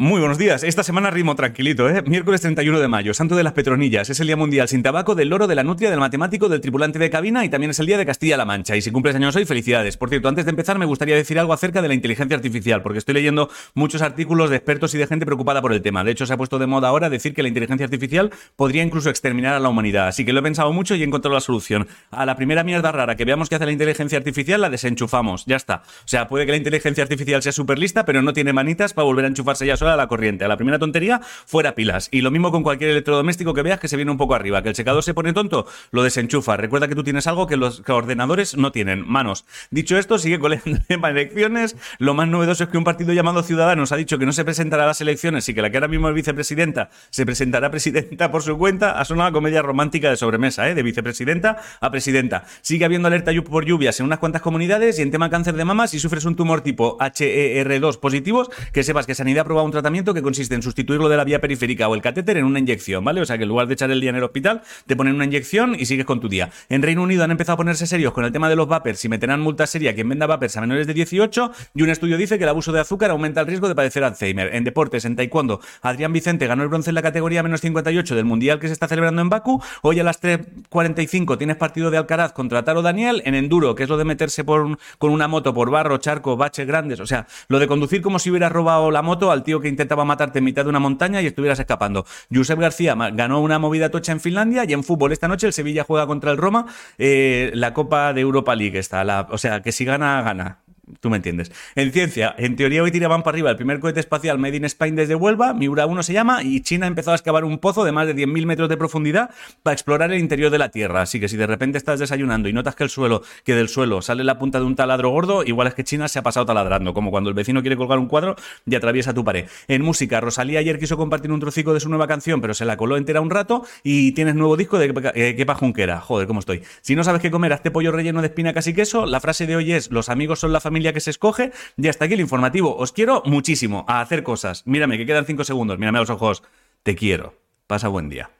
Muy buenos días. Esta semana ritmo tranquilito, ¿eh? Miércoles 31 de mayo, Santo de las Petronillas. Es el Día Mundial sin tabaco del loro, de la nutria, del matemático, del tripulante de cabina y también es el Día de Castilla-La Mancha. Y si cumples años hoy, felicidades. Por cierto, antes de empezar me gustaría decir algo acerca de la inteligencia artificial, porque estoy leyendo muchos artículos de expertos y de gente preocupada por el tema. De hecho, se ha puesto de moda ahora decir que la inteligencia artificial podría incluso exterminar a la humanidad. Así que lo he pensado mucho y he encontrado la solución. A la primera mierda rara que veamos que hace la inteligencia artificial, la desenchufamos. Ya está. O sea, puede que la inteligencia artificial sea súper lista, pero no tiene manitas para volver a enchufarse ya sola a la corriente. A la primera tontería, fuera pilas. Y lo mismo con cualquier electrodoméstico que veas que se viene un poco arriba. Que el secador se pone tonto, lo desenchufa. Recuerda que tú tienes algo que los ordenadores no tienen, manos. Dicho esto, sigue con elecciones. Lo más novedoso es que un partido llamado Ciudadanos ha dicho que no se presentará a las elecciones y que la que ahora mismo es vicepresidenta se presentará presidenta por su cuenta. Ha sonado comedia romántica de sobremesa, ¿eh? de vicepresidenta a presidenta. Sigue habiendo alerta por lluvias en unas cuantas comunidades y en tema cáncer de mama, si sufres un tumor tipo HER2 positivos, que sepas que Sanidad ha aprobado un tratamiento que consiste en sustituirlo de la vía periférica o el catéter en una inyección, ¿vale? O sea que en lugar de echar el día en el hospital, te ponen una inyección y sigues con tu día. En Reino Unido han empezado a ponerse serios con el tema de los vapers y meterán multa seria a quien venda vapers a menores de 18 y un estudio dice que el abuso de azúcar aumenta el riesgo de padecer Alzheimer. En deportes, en taekwondo, Adrián Vicente ganó el bronce en la categoría menos 58 del Mundial que se está celebrando en Bakú. Hoy a las 3.45 tienes partido de Alcaraz contra Taro Daniel en enduro, que es lo de meterse con una moto por barro, charco, baches grandes. O sea, lo de conducir como si hubieras robado la moto al tío que intentaba matarte en mitad de una montaña y estuvieras escapando. Josep García ganó una movida tocha en Finlandia y en fútbol esta noche el Sevilla juega contra el Roma eh, la Copa de Europa League. Está, la, o sea, que si gana, gana. Tú me entiendes. En ciencia, en teoría hoy tiraban para arriba el primer cohete espacial Made in Spain desde Huelva, Miura 1 se llama, y China ha empezado a excavar un pozo de más de 10.000 metros de profundidad para explorar el interior de la Tierra. Así que si de repente estás desayunando y notas que el suelo, que del suelo sale la punta de un taladro gordo, igual es que China se ha pasado taladrando, como cuando el vecino quiere colgar un cuadro y atraviesa tu pared. En música, Rosalía ayer quiso compartir un trocico de su nueva canción, pero se la coló entera un rato y tienes nuevo disco de eh, Kepa Junquera. Joder, cómo estoy. Si no sabes qué comer, este pollo relleno de espinacas y queso. La frase de hoy es: los amigos son la familia que se escoge. Y hasta aquí el informativo. Os quiero muchísimo a hacer cosas. Mírame, que quedan cinco segundos. Mírame a los ojos. Te quiero. Pasa buen día.